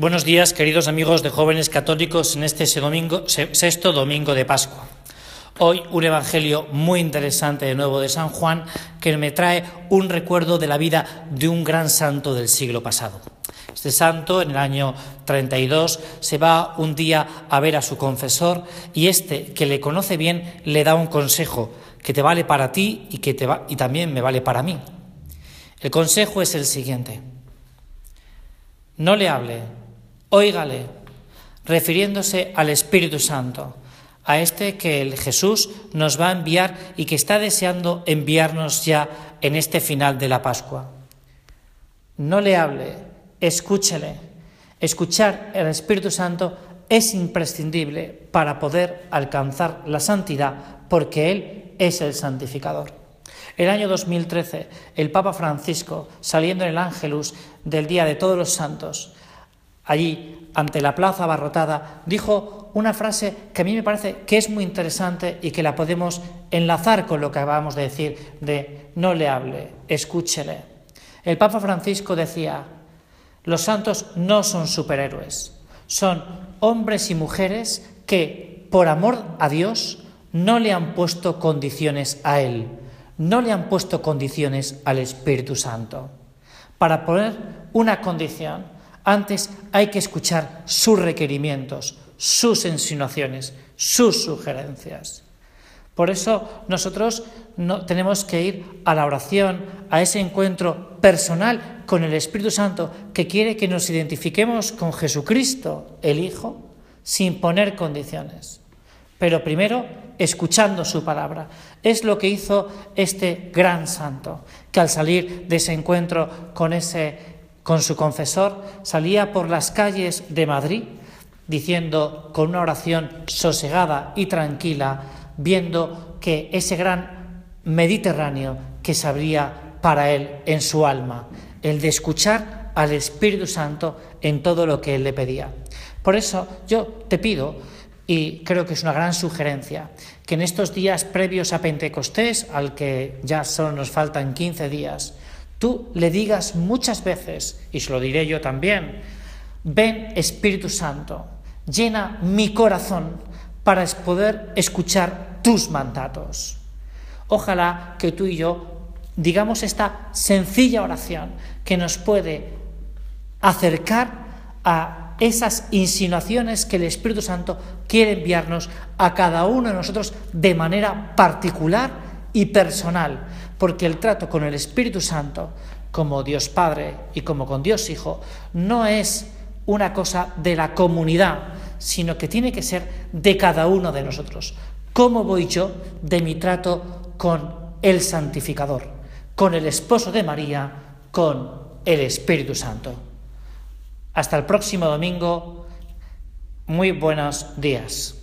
Buenos días, queridos amigos de jóvenes católicos, en este domingo, sexto domingo de Pascua. Hoy un evangelio muy interesante de nuevo de San Juan que me trae un recuerdo de la vida de un gran santo del siglo pasado. Este santo, en el año 32, se va un día a ver a su confesor y este, que le conoce bien, le da un consejo que te vale para ti y que y también me vale para mí. El consejo es el siguiente. No le hable Óigale, refiriéndose al Espíritu Santo, a este que el Jesús nos va a enviar y que está deseando enviarnos ya en este final de la Pascua. No le hable, escúchele. Escuchar el Espíritu Santo es imprescindible para poder alcanzar la santidad, porque Él es el santificador. El año 2013, el Papa Francisco, saliendo en el Ángelus del Día de Todos los Santos, allí, ante la plaza abarrotada, dijo una frase que a mí me parece que es muy interesante y que la podemos enlazar con lo que acabamos de decir de no le hable, escúchele. El Papa Francisco decía, los santos no son superhéroes, son hombres y mujeres que, por amor a Dios, no le han puesto condiciones a Él, no le han puesto condiciones al Espíritu Santo. Para poner una condición, antes hay que escuchar sus requerimientos, sus insinuaciones, sus sugerencias. Por eso nosotros no, tenemos que ir a la oración, a ese encuentro personal con el Espíritu Santo que quiere que nos identifiquemos con Jesucristo, el Hijo, sin poner condiciones. Pero primero escuchando su palabra. Es lo que hizo este gran santo, que al salir de ese encuentro con ese con su confesor, salía por las calles de Madrid diciendo con una oración sosegada y tranquila, viendo que ese gran Mediterráneo que se abría para él en su alma, el de escuchar al Espíritu Santo en todo lo que él le pedía. Por eso yo te pido, y creo que es una gran sugerencia, que en estos días previos a Pentecostés, al que ya solo nos faltan 15 días, tú le digas muchas veces, y se lo diré yo también, ven Espíritu Santo, llena mi corazón para poder escuchar tus mandatos. Ojalá que tú y yo digamos esta sencilla oración que nos puede acercar a esas insinuaciones que el Espíritu Santo quiere enviarnos a cada uno de nosotros de manera particular y personal, porque el trato con el Espíritu Santo, como Dios Padre y como con Dios Hijo, no es una cosa de la comunidad, sino que tiene que ser de cada uno de nosotros. ¿Cómo voy yo de mi trato con el santificador, con el esposo de María, con el Espíritu Santo? Hasta el próximo domingo. Muy buenos días.